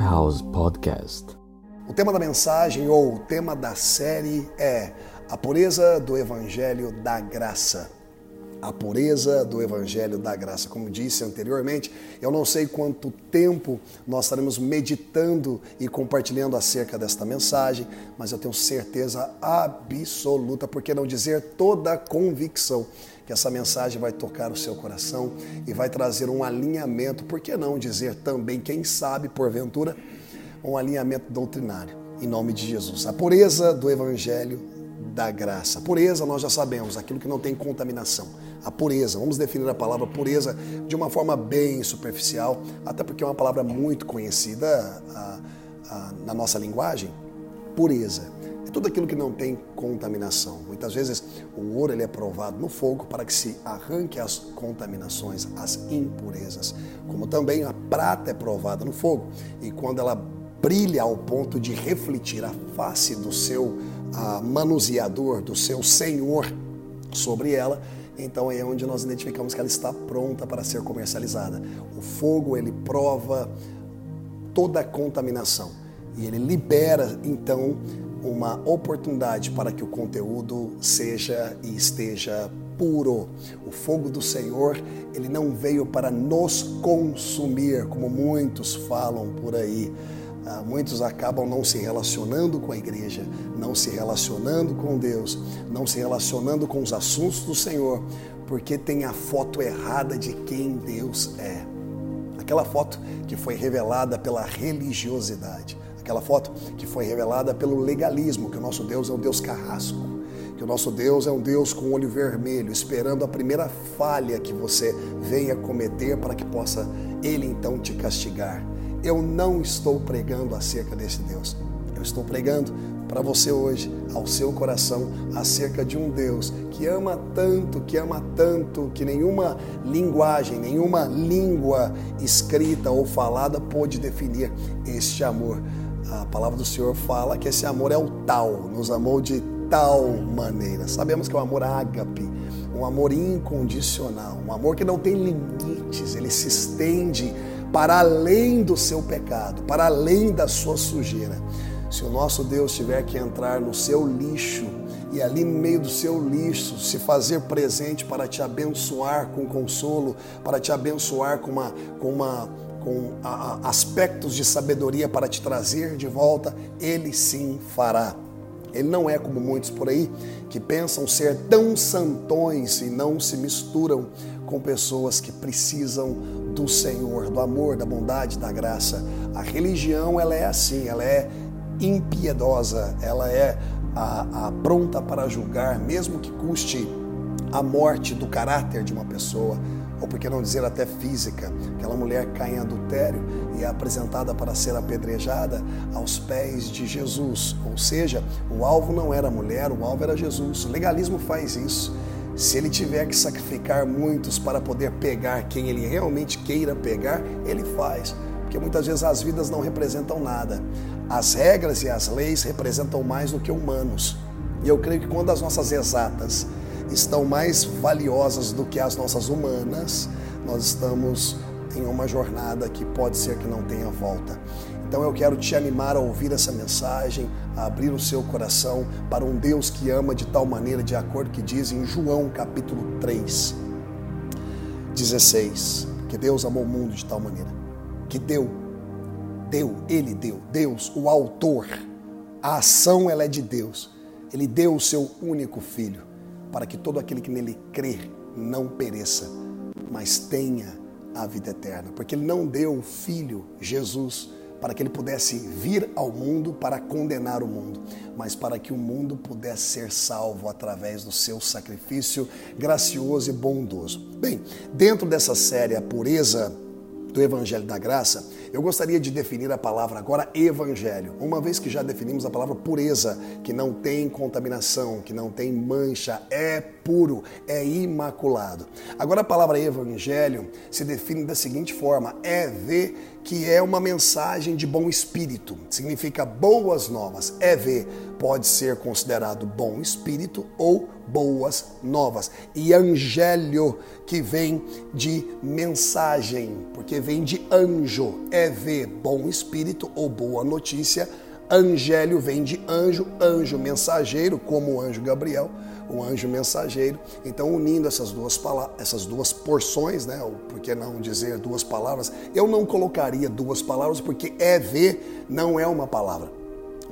House Podcast. O tema da mensagem ou o tema da série é a pureza do Evangelho da Graça. A pureza do Evangelho da Graça. Como disse anteriormente, eu não sei quanto tempo nós estaremos meditando e compartilhando acerca desta mensagem, mas eu tenho certeza absoluta, por que não dizer toda a convicção, que essa mensagem vai tocar o seu coração e vai trazer um alinhamento, por que não dizer também, quem sabe, porventura, um alinhamento doutrinário, em nome de Jesus. A pureza do Evangelho da graça. Pureza, nós já sabemos, aquilo que não tem contaminação. A pureza, vamos definir a palavra pureza de uma forma bem superficial, até porque é uma palavra muito conhecida a, a, na nossa linguagem. Pureza tudo aquilo que não tem contaminação. Muitas vezes o ouro ele é provado no fogo para que se arranque as contaminações, as impurezas. Como também a prata é provada no fogo e quando ela brilha ao ponto de refletir a face do seu manuseador, do seu senhor sobre ela, então é onde nós identificamos que ela está pronta para ser comercializada. O fogo ele prova toda a contaminação e ele libera então uma oportunidade para que o conteúdo seja e esteja puro. O fogo do Senhor, ele não veio para nos consumir, como muitos falam por aí. Ah, muitos acabam não se relacionando com a igreja, não se relacionando com Deus, não se relacionando com os assuntos do Senhor, porque tem a foto errada de quem Deus é. Aquela foto que foi revelada pela religiosidade aquela foto que foi revelada pelo legalismo, que o nosso Deus é um Deus carrasco, que o nosso Deus é um Deus com olho vermelho, esperando a primeira falha que você venha cometer para que possa ele então te castigar. Eu não estou pregando acerca desse Deus. Eu estou pregando para você hoje, ao seu coração, acerca de um Deus que ama tanto, que ama tanto, que nenhuma linguagem, nenhuma língua escrita ou falada pôde definir este amor a palavra do Senhor fala que esse amor é o tal, nos amou de tal maneira. Sabemos que é um amor ágape, um amor incondicional, um amor que não tem limites, ele se estende para além do seu pecado, para além da sua sujeira. Se o nosso Deus tiver que entrar no seu lixo e ali no meio do seu lixo se fazer presente para te abençoar com consolo, para te abençoar com uma, com uma com a, a, aspectos de sabedoria para te trazer de volta, ele sim fará. Ele não é como muitos por aí que pensam ser tão santões e não se misturam com pessoas que precisam do Senhor, do amor, da bondade, da graça. A religião ela é assim, ela é impiedosa, ela é a, a pronta para julgar, mesmo que custe a morte do caráter de uma pessoa ou por que não dizer até física. Aquela mulher cai em adultério e é apresentada para ser apedrejada aos pés de Jesus. Ou seja, o alvo não era a mulher, o alvo era Jesus. O legalismo faz isso. Se ele tiver que sacrificar muitos para poder pegar quem ele realmente queira pegar, ele faz. Porque muitas vezes as vidas não representam nada. As regras e as leis representam mais do que humanos. E eu creio que quando as nossas exatas estão mais valiosas do que as nossas humanas, nós estamos em uma jornada que pode ser que não tenha volta. Então eu quero te animar a ouvir essa mensagem, a abrir o seu coração para um Deus que ama de tal maneira, de acordo que diz em João capítulo 3, 16, que Deus amou o mundo de tal maneira, que deu, deu, Ele deu, Deus, o autor, a ação ela é de Deus, Ele deu o seu único Filho, para que todo aquele que nele crê não pereça, mas tenha a vida eterna. Porque ele não deu o Filho, Jesus, para que ele pudesse vir ao mundo para condenar o mundo, mas para que o mundo pudesse ser salvo através do seu sacrifício gracioso e bondoso. Bem, dentro dessa série A Pureza do Evangelho da Graça, eu gostaria de definir a palavra agora evangelho, uma vez que já definimos a palavra pureza, que não tem contaminação, que não tem mancha, é puro, é imaculado. Agora a palavra evangelho se define da seguinte forma: é ver que é uma mensagem de bom espírito, significa boas novas. É ver pode ser considerado bom espírito ou boas novas. E angélio, que vem de mensagem, porque vem de anjo, é EV, bom espírito ou boa notícia. Angélio vem de anjo, anjo mensageiro, como o anjo Gabriel, o anjo mensageiro. Então, unindo essas duas, essas duas porções, né? Ou por que não dizer duas palavras? Eu não colocaria duas palavras porque EV não é uma palavra.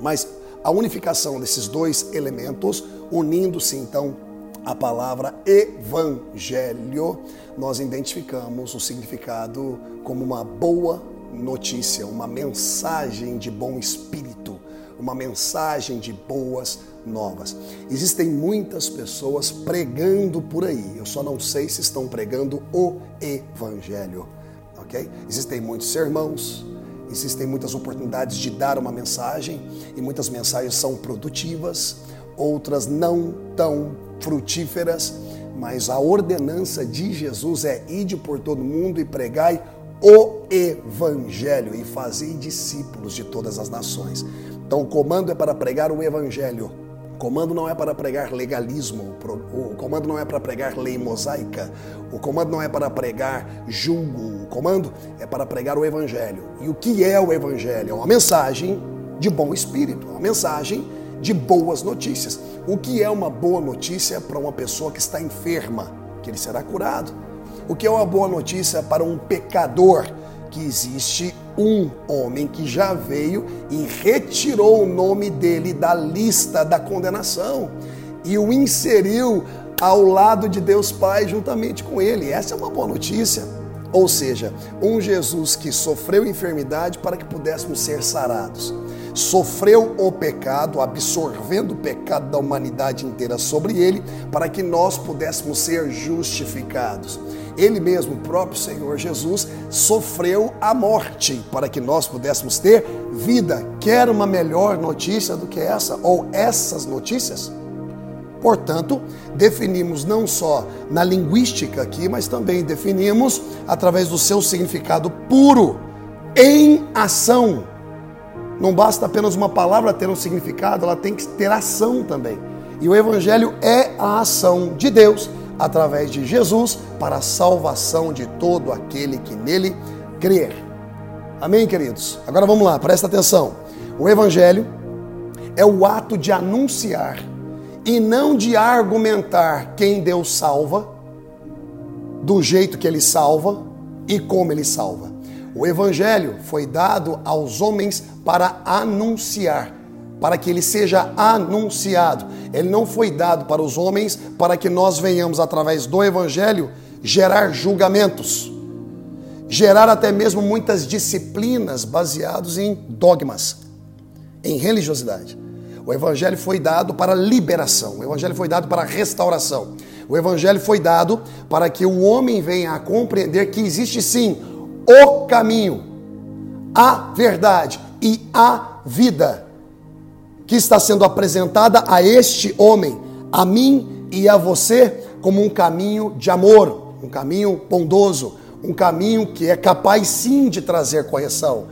Mas a unificação desses dois elementos, unindo-se então a palavra evangelho, nós identificamos o significado como uma boa notícia, uma mensagem de bom espírito, uma mensagem de boas novas. Existem muitas pessoas pregando por aí, eu só não sei se estão pregando o evangelho, ok? Existem muitos sermãos, existem muitas oportunidades de dar uma mensagem e muitas mensagens são produtivas, outras não tão frutíferas, mas a ordenança de Jesus é ide por todo mundo e pregai o evangelho e fazei discípulos de todas as nações. Então o comando é para pregar o evangelho. O comando não é para pregar legalismo, o comando não é para pregar lei mosaica, o comando não é para pregar julgo, o comando é para pregar o evangelho. E o que é o evangelho? É uma mensagem de bom espírito, uma mensagem de boas notícias. O que é uma boa notícia para uma pessoa que está enferma? Que ele será curado. O que é uma boa notícia para um pecador? Que existe um homem que já veio e retirou o nome dele da lista da condenação e o inseriu ao lado de Deus Pai juntamente com ele. Essa é uma boa notícia. Ou seja, um Jesus que sofreu enfermidade para que pudéssemos ser sarados sofreu o pecado, absorvendo o pecado da humanidade inteira sobre ele, para que nós pudéssemos ser justificados. Ele mesmo, o próprio Senhor Jesus, sofreu a morte para que nós pudéssemos ter vida. Quer uma melhor notícia do que essa ou essas notícias? Portanto, definimos não só na linguística aqui, mas também definimos através do seu significado puro, em ação não basta apenas uma palavra ter um significado, ela tem que ter ação também. E o Evangelho é a ação de Deus através de Jesus para a salvação de todo aquele que nele crer. Amém, queridos? Agora vamos lá, presta atenção. O Evangelho é o ato de anunciar e não de argumentar quem Deus salva, do jeito que ele salva e como ele salva. O evangelho foi dado aos homens para anunciar, para que ele seja anunciado. Ele não foi dado para os homens para que nós venhamos através do evangelho gerar julgamentos, gerar até mesmo muitas disciplinas baseados em dogmas, em religiosidade. O evangelho foi dado para liberação, o evangelho foi dado para restauração. O evangelho foi dado para que o homem venha a compreender que existe sim o caminho, a verdade e a vida que está sendo apresentada a este homem, a mim e a você, como um caminho de amor, um caminho bondoso, um caminho que é capaz sim de trazer correção.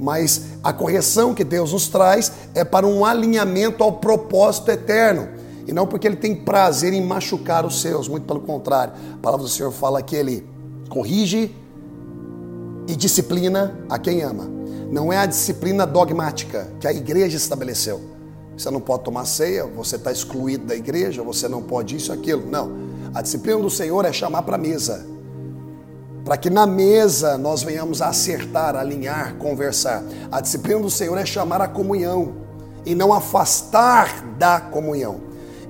Mas a correção que Deus nos traz é para um alinhamento ao propósito eterno. E não porque ele tem prazer em machucar os seus, muito pelo contrário. A palavra do Senhor fala que ele corrige e disciplina a quem ama. Não é a disciplina dogmática que a igreja estabeleceu. Você não pode tomar ceia, você está excluído da igreja, você não pode isso, aquilo. Não. A disciplina do Senhor é chamar para a mesa. Para que na mesa nós venhamos acertar, alinhar, conversar. A disciplina do Senhor é chamar a comunhão e não afastar da comunhão.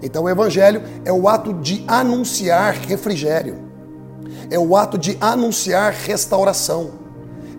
Então o evangelho é o ato de anunciar refrigério. É o ato de anunciar restauração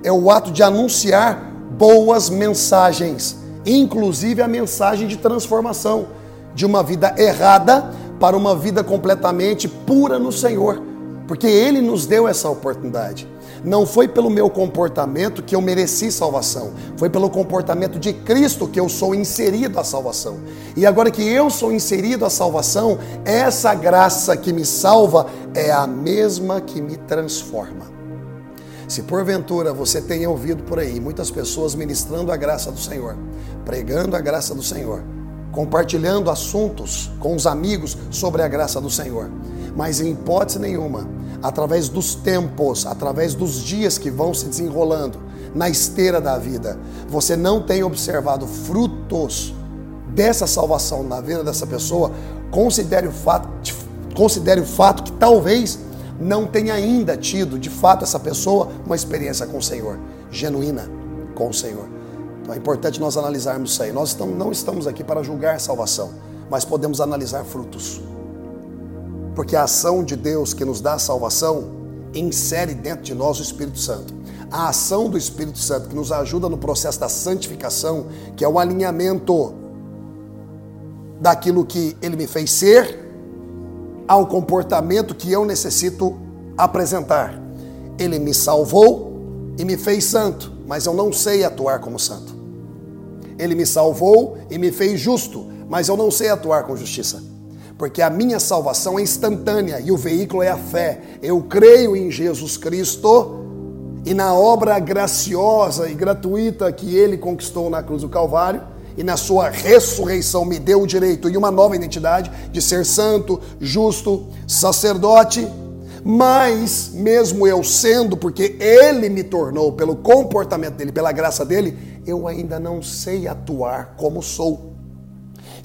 é o ato de anunciar boas mensagens, inclusive a mensagem de transformação de uma vida errada para uma vida completamente pura no Senhor, porque Ele nos deu essa oportunidade. Não foi pelo meu comportamento que eu mereci salvação, foi pelo comportamento de Cristo que eu sou inserido à salvação. E agora que eu sou inserido à salvação, essa graça que me salva é a mesma que me transforma. Se porventura você tenha ouvido por aí muitas pessoas ministrando a graça do Senhor, pregando a graça do Senhor, compartilhando assuntos com os amigos sobre a graça do Senhor, mas em hipótese nenhuma, através dos tempos, através dos dias que vão se desenrolando, na esteira da vida, você não tem observado frutos dessa salvação na vida dessa pessoa, considere o fato, considere o fato que talvez não tenha ainda tido, de fato, essa pessoa uma experiência com o Senhor, genuína com o Senhor. Então é importante nós analisarmos isso aí. Nós estamos, não estamos aqui para julgar salvação, mas podemos analisar frutos. Porque a ação de Deus que nos dá a salvação insere dentro de nós o Espírito Santo. A ação do Espírito Santo que nos ajuda no processo da santificação, que é o alinhamento daquilo que ele me fez ser ao comportamento que eu necessito apresentar. Ele me salvou e me fez santo, mas eu não sei atuar como santo. Ele me salvou e me fez justo, mas eu não sei atuar com justiça. Porque a minha salvação é instantânea e o veículo é a fé. Eu creio em Jesus Cristo e na obra graciosa e gratuita que ele conquistou na cruz do Calvário e na sua ressurreição me deu o direito e uma nova identidade de ser santo, justo, sacerdote. Mas, mesmo eu sendo, porque ele me tornou, pelo comportamento dele, pela graça dele, eu ainda não sei atuar como sou.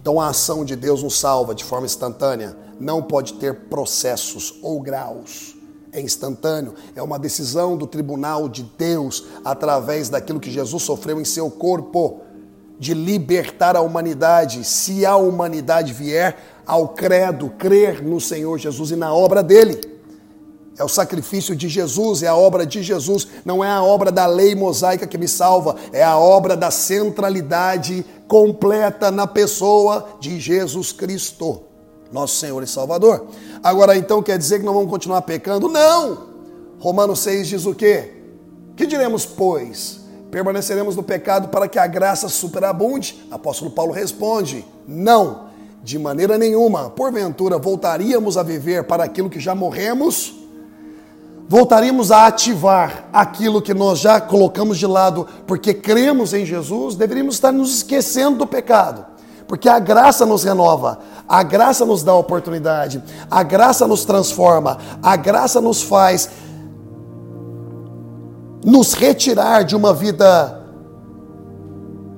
Então, a ação de Deus nos salva de forma instantânea, não pode ter processos ou graus. É instantâneo, é uma decisão do tribunal de Deus através daquilo que Jesus sofreu em seu corpo de libertar a humanidade, se a humanidade vier ao credo, crer no Senhor Jesus e na obra dele. É o sacrifício de Jesus, é a obra de Jesus, não é a obra da lei mosaica que me salva, é a obra da centralidade completa na pessoa de Jesus Cristo, nosso Senhor e Salvador. Agora então quer dizer que não vamos continuar pecando? Não! Romanos 6 diz o quê? Que diremos, pois? Permaneceremos no pecado para que a graça superabunde? Apóstolo Paulo responde: Não, de maneira nenhuma. Porventura, voltaríamos a viver para aquilo que já morremos? Voltaríamos a ativar aquilo que nós já colocamos de lado porque cremos em Jesus? Deveríamos estar nos esquecendo do pecado. Porque a graça nos renova, a graça nos dá oportunidade, a graça nos transforma, a graça nos faz nos retirar de uma vida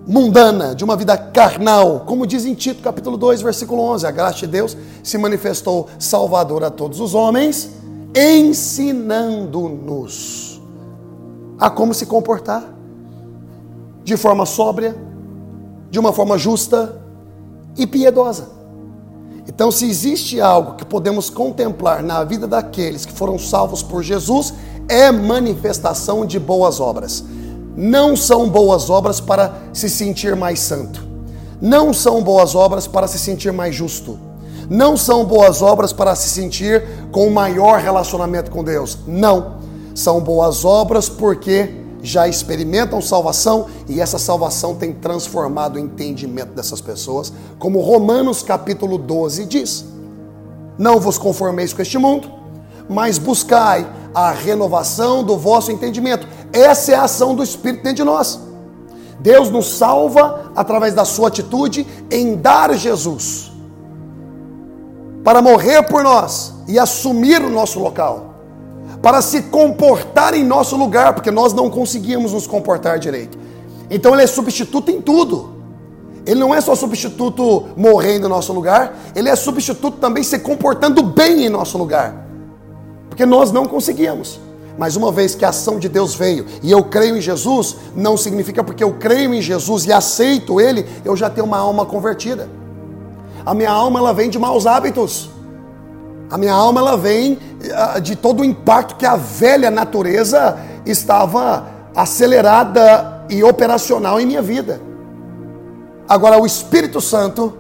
mundana, de uma vida carnal, como diz em Tito capítulo 2, versículo 11, a graça de Deus se manifestou salvador a todos os homens, ensinando-nos a como se comportar de forma sóbria, de uma forma justa e piedosa. Então, se existe algo que podemos contemplar na vida daqueles que foram salvos por Jesus, é manifestação de boas obras. Não são boas obras para se sentir mais santo. Não são boas obras para se sentir mais justo. Não são boas obras para se sentir com um maior relacionamento com Deus. Não. São boas obras porque já experimentam salvação e essa salvação tem transformado o entendimento dessas pessoas, como Romanos capítulo 12 diz: Não vos conformeis com este mundo, mas buscai a renovação do vosso entendimento. Essa é a ação do Espírito dentro de nós. Deus nos salva através da sua atitude em dar Jesus para morrer por nós e assumir o nosso local, para se comportar em nosso lugar, porque nós não conseguimos nos comportar direito. Então ele é substituto em tudo. Ele não é só substituto morrendo em nosso lugar, ele é substituto também se comportando bem em nosso lugar. Porque nós não conseguíamos. Mas uma vez que a ação de Deus veio e eu creio em Jesus, não significa porque eu creio em Jesus e aceito Ele, eu já tenho uma alma convertida. A minha alma ela vem de maus hábitos. A minha alma ela vem ah, de todo o impacto que a velha natureza estava acelerada e operacional em minha vida. Agora o Espírito Santo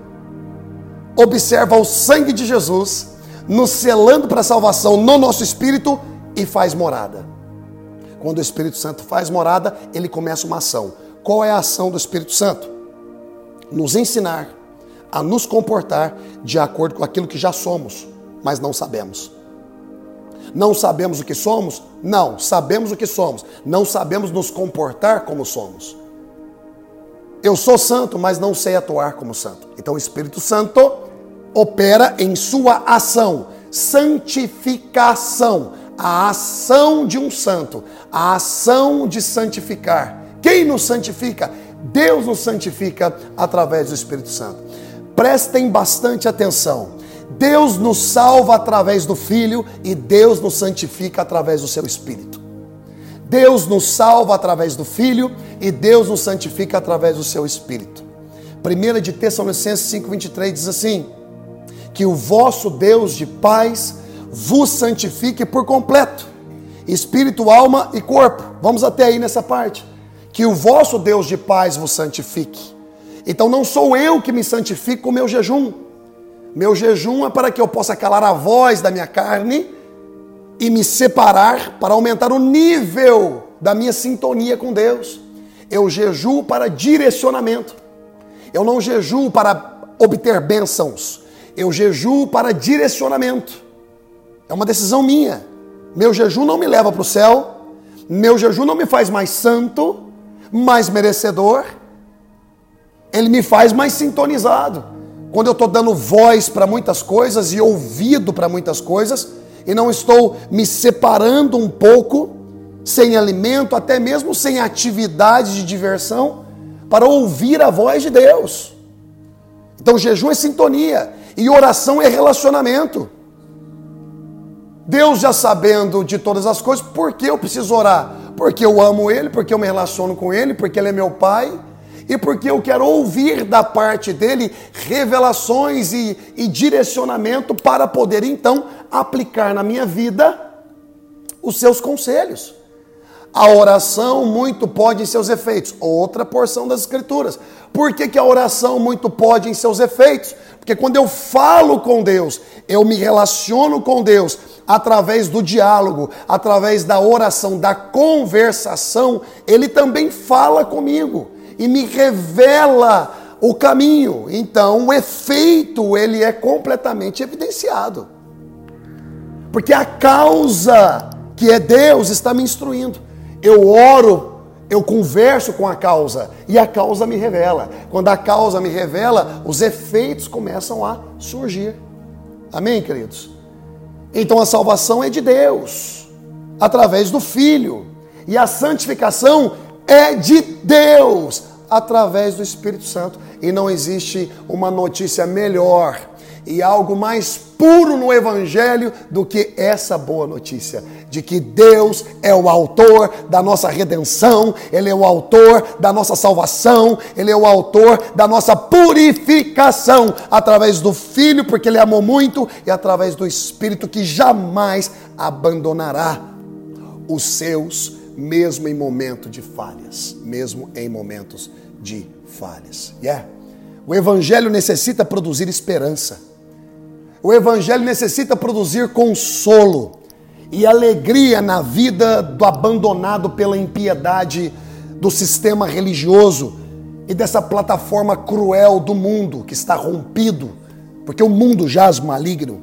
observa o sangue de Jesus nos selando para a salvação no nosso espírito e faz morada. Quando o Espírito Santo faz morada, ele começa uma ação. Qual é a ação do Espírito Santo? Nos ensinar a nos comportar de acordo com aquilo que já somos, mas não sabemos. Não sabemos o que somos? Não, sabemos o que somos. Não sabemos nos comportar como somos. Eu sou santo, mas não sei atuar como santo. Então o Espírito Santo opera em sua ação, santificação, a ação de um santo, a ação de santificar. Quem nos santifica? Deus nos santifica através do Espírito Santo. Prestem bastante atenção. Deus nos salva através do Filho e Deus nos santifica através do seu Espírito. Deus nos salva através do Filho e Deus nos santifica através do seu Espírito. 1 de Tessalonicenses 5,23 diz assim: Que o vosso Deus de paz vos santifique por completo, espírito, alma e corpo. Vamos até aí nessa parte. Que o vosso Deus de paz vos santifique. Então não sou eu que me santifico com o meu jejum. Meu jejum é para que eu possa calar a voz da minha carne e me separar para aumentar o nível da minha sintonia com Deus. Eu jejuo para direcionamento. Eu não jejuo para obter bênçãos. Eu jejuo para direcionamento. É uma decisão minha. Meu jejum não me leva para o céu. Meu jejum não me faz mais santo, mais merecedor. Ele me faz mais sintonizado. Quando eu estou dando voz para muitas coisas e ouvido para muitas coisas, e não estou me separando um pouco, sem alimento, até mesmo sem atividade de diversão, para ouvir a voz de Deus. Então, jejum é sintonia e oração é relacionamento. Deus já sabendo de todas as coisas, por que eu preciso orar? Porque eu amo Ele, porque eu me relaciono com Ele, porque Ele é meu Pai e porque eu quero ouvir da parte dele revelações e, e direcionamento para poder então aplicar na minha vida os seus conselhos. A oração muito pode em seus efeitos. Outra porção das Escrituras. Por que, que a oração muito pode em seus efeitos? Porque quando eu falo com Deus, eu me relaciono com Deus através do diálogo, através da oração, da conversação, Ele também fala comigo e me revela o caminho. Então, o efeito ele é completamente evidenciado. Porque a causa que é Deus está me instruindo. Eu oro, eu converso com a causa e a causa me revela. Quando a causa me revela, os efeitos começam a surgir. Amém, queridos? Então a salvação é de Deus, através do Filho. E a santificação é de Deus, através do Espírito Santo. E não existe uma notícia melhor e algo mais puro no Evangelho do que essa boa notícia de que Deus é o autor da nossa redenção, Ele é o autor da nossa salvação, Ele é o autor da nossa purificação através do Filho, porque Ele amou muito, e através do Espírito que jamais abandonará os seus mesmo em momento de falhas, mesmo em momentos de falhas. Yeah. O evangelho necessita produzir esperança. O evangelho necessita produzir consolo e alegria na vida do abandonado pela impiedade do sistema religioso e dessa plataforma cruel do mundo que está rompido, porque o mundo jaz maligno.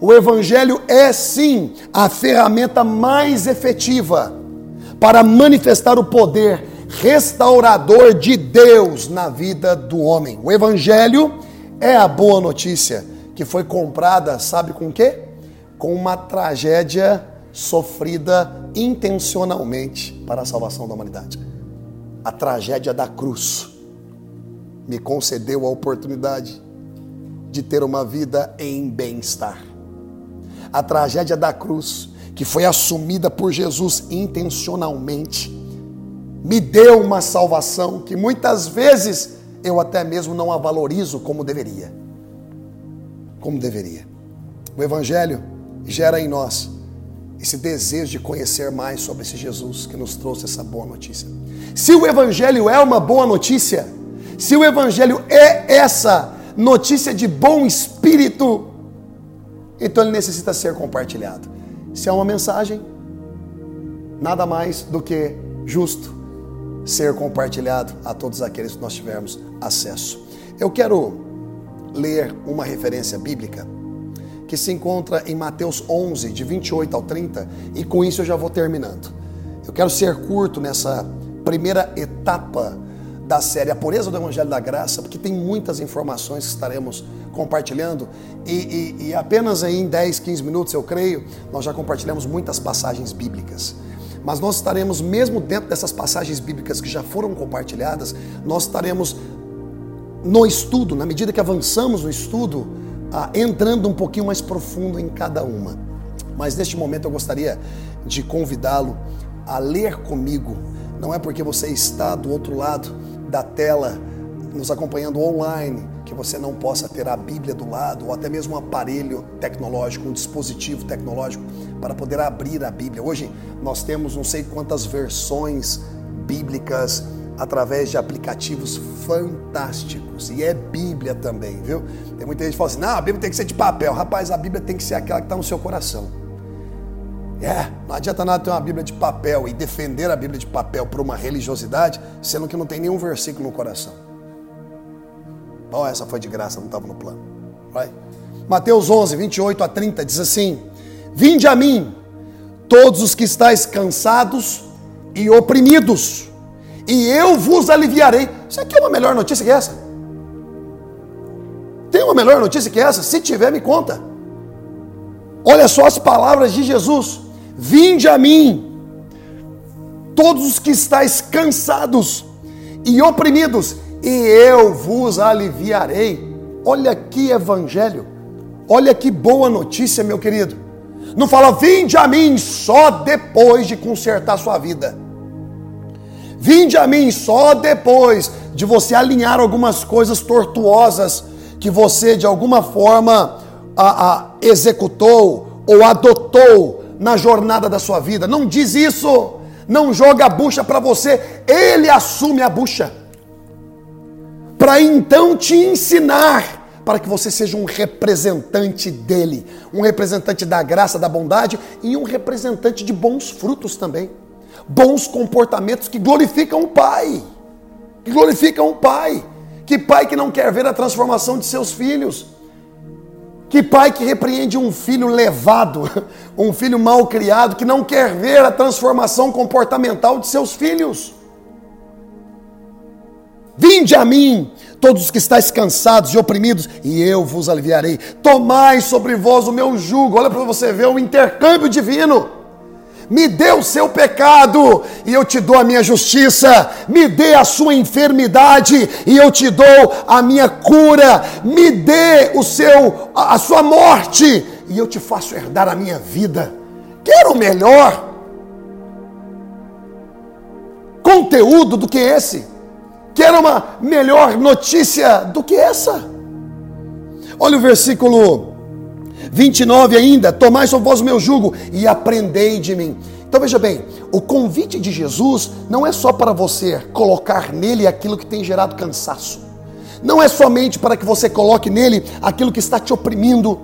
O evangelho é sim a ferramenta mais efetiva para manifestar o poder restaurador de Deus na vida do homem. O evangelho é a boa notícia que foi comprada, sabe com quê? Com uma tragédia sofrida intencionalmente para a salvação da humanidade. A tragédia da cruz me concedeu a oportunidade de ter uma vida em bem-estar. A tragédia da cruz que foi assumida por Jesus intencionalmente, me deu uma salvação que muitas vezes eu até mesmo não a valorizo como deveria. Como deveria. O Evangelho gera em nós esse desejo de conhecer mais sobre esse Jesus que nos trouxe essa boa notícia. Se o Evangelho é uma boa notícia, se o Evangelho é essa notícia de bom espírito, então ele necessita ser compartilhado. Se é uma mensagem, nada mais do que justo ser compartilhado a todos aqueles que nós tivermos acesso. Eu quero ler uma referência bíblica que se encontra em Mateus 11, de 28 ao 30, e com isso eu já vou terminando. Eu quero ser curto nessa primeira etapa da série A Pureza do Evangelho da Graça, porque tem muitas informações que estaremos compartilhando e, e, e apenas em 10, 15 minutos, eu creio, nós já compartilhamos muitas passagens bíblicas. Mas nós estaremos, mesmo dentro dessas passagens bíblicas que já foram compartilhadas, nós estaremos no estudo, na medida que avançamos no estudo, ah, entrando um pouquinho mais profundo em cada uma. Mas neste momento eu gostaria de convidá-lo a ler comigo. Não é porque você está do outro lado da tela, nos acompanhando online, que você não possa ter a Bíblia do lado, ou até mesmo um aparelho tecnológico, um dispositivo tecnológico para poder abrir a Bíblia. Hoje nós temos não sei quantas versões bíblicas através de aplicativos fantásticos. E é Bíblia também, viu? Tem muita gente que fala assim: não, a Bíblia tem que ser de papel. Rapaz, a Bíblia tem que ser aquela que está no seu coração. É, não adianta nada ter uma Bíblia de papel e defender a Bíblia de papel por uma religiosidade, sendo que não tem nenhum versículo no coração. Bom, essa foi de graça, não estava no plano. Vai. Mateus 11, 28 a 30 diz assim: Vinde a mim, todos os que estáis cansados e oprimidos, e eu vos aliviarei. Isso aqui é uma melhor notícia que essa? Tem uma melhor notícia que essa? Se tiver, me conta. Olha só as palavras de Jesus: Vinde a mim, todos os que estáis cansados e oprimidos, e eu vos aliviarei. Olha que evangelho, olha que boa notícia, meu querido. Não fala, vinde a mim só depois de consertar sua vida. Vinde a mim só depois de você alinhar algumas coisas tortuosas que você de alguma forma a, a, executou ou adotou na jornada da sua vida. Não diz isso. Não joga a bucha para você. Ele assume a bucha. Para então te ensinar para que você seja um representante dele, um representante da graça, da bondade e um representante de bons frutos também bons comportamentos que glorificam o Pai. Que glorificam o Pai. Que pai que não quer ver a transformação de seus filhos? Que pai que repreende um filho levado, um filho mal criado, que não quer ver a transformação comportamental de seus filhos? Vinde a mim, todos os que estáis cansados e oprimidos, e eu vos aliviarei. Tomai sobre vós o meu jugo. Olha para você ver o intercâmbio divino me dê o seu pecado e eu te dou a minha justiça, me dê a sua enfermidade e eu te dou a minha cura, me dê o seu a sua morte e eu te faço herdar a minha vida. Quero melhor conteúdo do que esse. Quero uma melhor notícia do que essa. Olha o versículo 29 ainda, tomai sobre vós o meu jugo e aprendei de mim. Então veja bem, o convite de Jesus não é só para você colocar nele aquilo que tem gerado cansaço. Não é somente para que você coloque nele aquilo que está te oprimindo.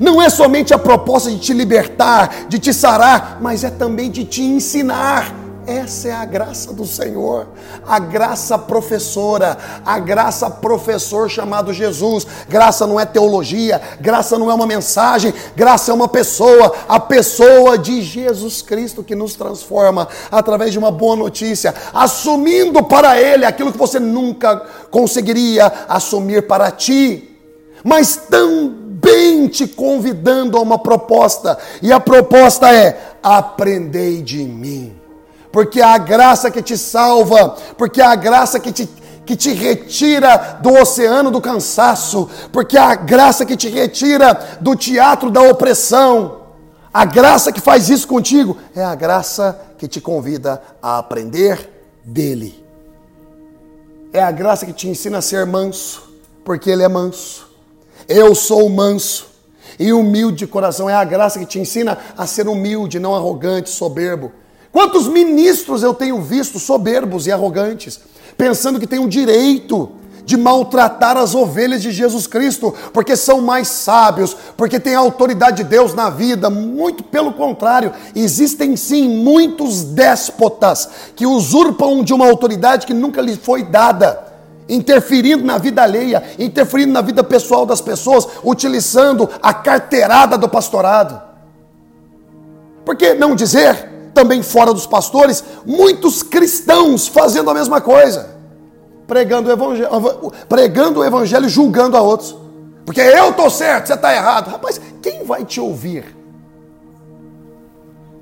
Não é somente a proposta de te libertar, de te sarar, mas é também de te ensinar essa é a graça do Senhor, a graça professora, a graça professor chamado Jesus. Graça não é teologia, graça não é uma mensagem, graça é uma pessoa, a pessoa de Jesus Cristo que nos transforma através de uma boa notícia, assumindo para Ele aquilo que você nunca conseguiria assumir para ti, mas também te convidando a uma proposta, e a proposta é: aprendei de mim porque a graça que te salva, porque a graça que te, que te retira do oceano do cansaço, porque a graça que te retira do teatro da opressão. A graça que faz isso contigo é a graça que te convida a aprender dele. É a graça que te ensina a ser manso, porque ele é manso. Eu sou manso e humilde de coração. É a graça que te ensina a ser humilde, não arrogante, soberbo. Quantos ministros eu tenho visto soberbos e arrogantes, pensando que têm o direito de maltratar as ovelhas de Jesus Cristo, porque são mais sábios, porque têm a autoridade de Deus na vida. Muito pelo contrário, existem sim muitos déspotas que usurpam de uma autoridade que nunca lhes foi dada, interferindo na vida alheia, interferindo na vida pessoal das pessoas, utilizando a carteirada do pastorado. Por que não dizer? Também fora dos pastores, muitos cristãos fazendo a mesma coisa, pregando o evangelho, pregando o evangelho julgando a outros. Porque eu estou certo, você está errado. Rapaz, quem vai te ouvir?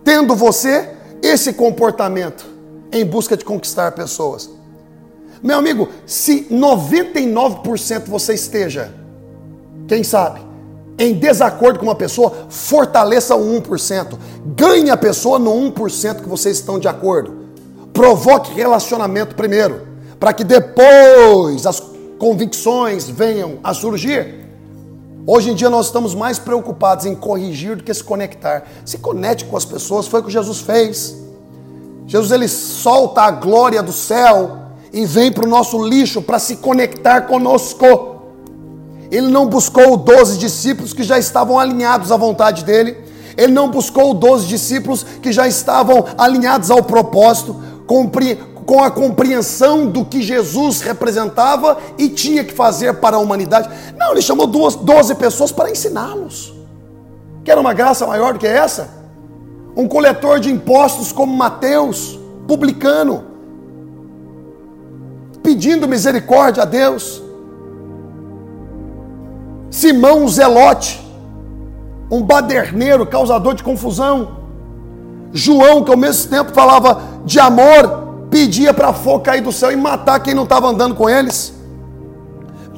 Tendo você esse comportamento em busca de conquistar pessoas. Meu amigo, se 99% você esteja, quem sabe, em desacordo com uma pessoa, fortaleça o 1%. Ganhe a pessoa no 1% que vocês estão de acordo. Provoque relacionamento primeiro, para que depois as convicções venham a surgir. Hoje em dia nós estamos mais preocupados em corrigir do que se conectar. Se conecte com as pessoas, foi o que Jesus fez. Jesus ele solta a glória do céu e vem para o nosso lixo para se conectar conosco. Ele não buscou 12 discípulos que já estavam alinhados à vontade dele. Ele não buscou 12 discípulos que já estavam alinhados ao propósito, com a compreensão do que Jesus representava e tinha que fazer para a humanidade. Não, ele chamou 12 pessoas para ensiná-los. Quer uma graça maior do que essa? Um coletor de impostos como Mateus, publicano, pedindo misericórdia a Deus. Simão Zelote, um baderneiro, causador de confusão. João, que ao mesmo tempo falava de amor, pedia para fogo cair do céu e matar quem não estava andando com eles.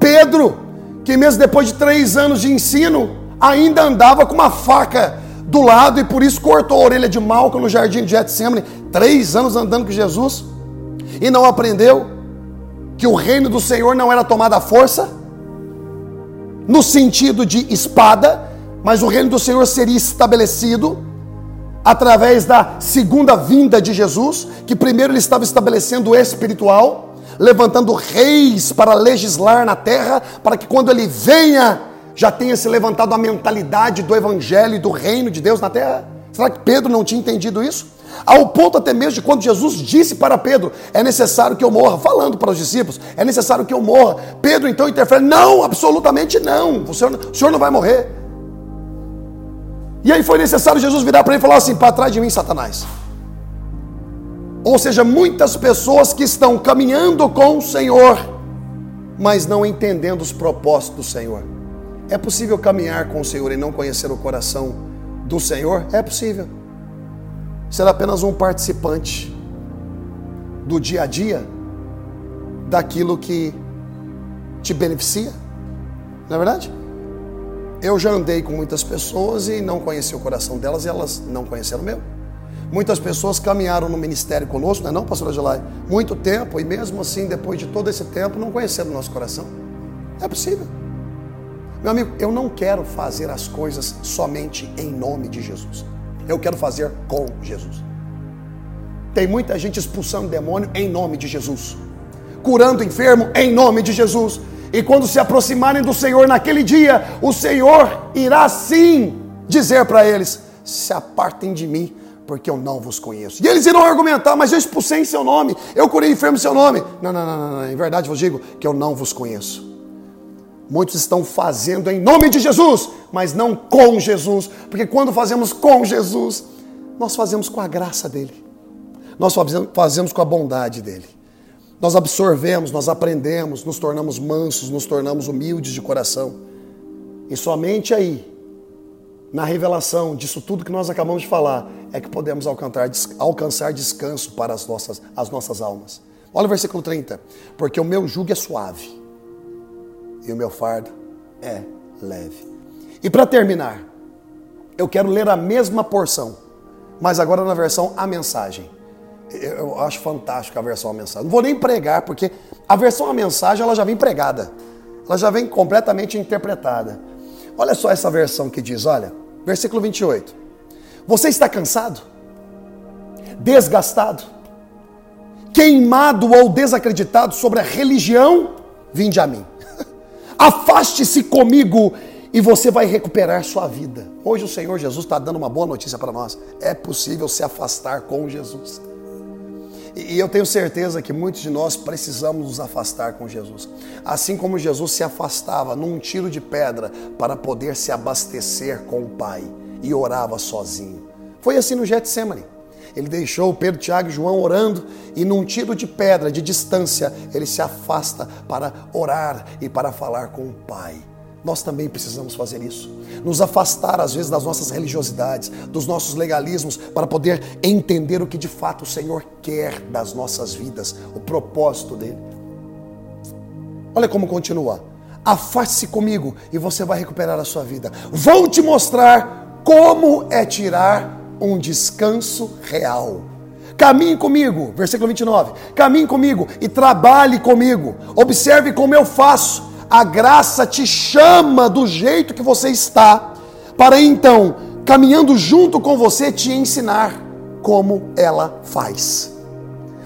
Pedro, que mesmo depois de três anos de ensino, ainda andava com uma faca do lado e por isso cortou a orelha de Malco no jardim de Getsemane. Três anos andando com Jesus e não aprendeu que o reino do Senhor não era tomado à força, no sentido de espada, mas o reino do Senhor seria estabelecido através da segunda vinda de Jesus, que primeiro ele estava estabelecendo o espiritual, levantando reis para legislar na terra, para que quando ele venha, já tenha se levantado a mentalidade do evangelho e do reino de Deus na terra. Será que Pedro não tinha entendido isso? Ao ponto até mesmo de quando Jesus disse para Pedro: É necessário que eu morra, falando para os discípulos: É necessário que eu morra. Pedro então interfere: Não, absolutamente não. O senhor, o senhor não vai morrer. E aí foi necessário Jesus virar para ele e falar assim: Para trás de mim, Satanás. Ou seja, muitas pessoas que estão caminhando com o Senhor, mas não entendendo os propósitos do Senhor. É possível caminhar com o Senhor e não conhecer o coração do Senhor? É possível ser apenas um participante do dia a dia daquilo que te beneficia. Não é verdade? Eu já andei com muitas pessoas e não conheci o coração delas e elas não conheceram o meu. Muitas pessoas caminharam no ministério conosco, não é não, pastor Gelai? Muito tempo e mesmo assim, depois de todo esse tempo, não conheceram o nosso coração. É possível. Meu amigo, eu não quero fazer as coisas somente em nome de Jesus eu quero fazer com Jesus. Tem muita gente expulsando demônio em nome de Jesus, curando enfermo em nome de Jesus. E quando se aproximarem do Senhor naquele dia, o Senhor irá sim dizer para eles: se apartem de mim, porque eu não vos conheço. E eles irão argumentar, mas eu expulsei em seu nome, eu curei enfermo em seu nome. Não, não, não, não, em verdade vos digo que eu não vos conheço. Muitos estão fazendo em nome de Jesus, mas não com Jesus, porque quando fazemos com Jesus, nós fazemos com a graça dele, nós fazemos com a bondade dele. Nós absorvemos, nós aprendemos, nos tornamos mansos, nos tornamos humildes de coração. E somente aí, na revelação disso tudo que nós acabamos de falar, é que podemos alcançar, alcançar descanso para as nossas, as nossas almas. Olha o versículo 30. Porque o meu jugo é suave e o meu fardo é leve. E para terminar, eu quero ler a mesma porção, mas agora na versão A Mensagem. Eu acho fantástico a versão A Mensagem. Não vou nem pregar, porque a versão A Mensagem ela já vem pregada. Ela já vem completamente interpretada. Olha só essa versão que diz, olha, versículo 28. Você está cansado? Desgastado? Queimado ou desacreditado sobre a religião? Vinde a mim. Afaste-se comigo e você vai recuperar sua vida. Hoje o Senhor Jesus está dando uma boa notícia para nós. É possível se afastar com Jesus. E eu tenho certeza que muitos de nós precisamos nos afastar com Jesus. Assim como Jesus se afastava num tiro de pedra para poder se abastecer com o Pai e orava sozinho. Foi assim no Getsemane. Ele deixou Pedro, Tiago e João orando e num tiro de pedra, de distância, ele se afasta para orar e para falar com o Pai. Nós também precisamos fazer isso. Nos afastar, às vezes, das nossas religiosidades, dos nossos legalismos, para poder entender o que de fato o Senhor quer das nossas vidas, o propósito dele. Olha como continua. Afaste-se comigo e você vai recuperar a sua vida. Vou te mostrar como é tirar um descanso real. Caminhe comigo, versículo 29. Caminhe comigo e trabalhe comigo. Observe como eu faço a graça te chama do jeito que você está, para então, caminhando junto com você, te ensinar como ela faz.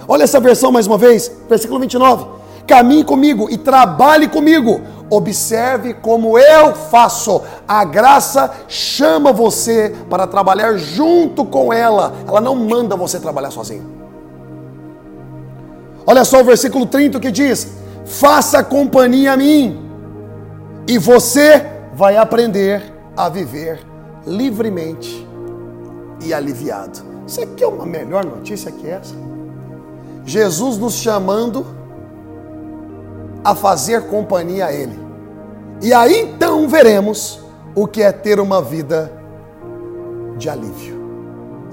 Olha essa versão mais uma vez, versículo 29. Caminhe comigo e trabalhe comigo. Observe como eu faço. A graça chama você para trabalhar junto com ela. Ela não manda você trabalhar sozinho. Olha só o versículo 30 que diz: faça companhia a mim, e você vai aprender a viver livremente e aliviado. Aqui é uma melhor notícia que essa. Jesus nos chamando a fazer companhia a Ele. E aí então veremos o que é ter uma vida de alívio.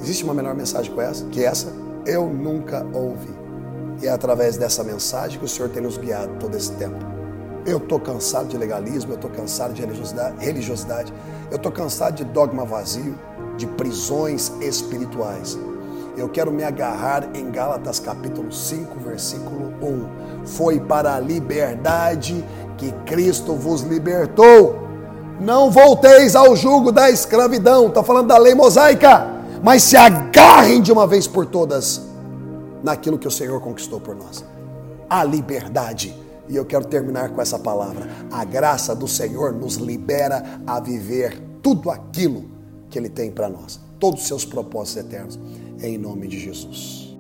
Existe uma melhor mensagem que essa? Eu nunca ouvi. E é através dessa mensagem que o Senhor tem nos guiado todo esse tempo. Eu estou cansado de legalismo, eu estou cansado de religiosidade, eu estou cansado de dogma vazio, de prisões espirituais. Eu quero me agarrar em Gálatas capítulo 5, versículo 1. Foi para a liberdade que Cristo vos libertou. Não volteis ao jugo da escravidão, está falando da lei mosaica, mas se agarrem de uma vez por todas naquilo que o Senhor conquistou por nós a liberdade. E eu quero terminar com essa palavra. A graça do Senhor nos libera a viver tudo aquilo que Ele tem para nós, todos os seus propósitos eternos, em nome de Jesus.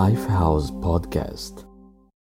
Lifehouse Podcast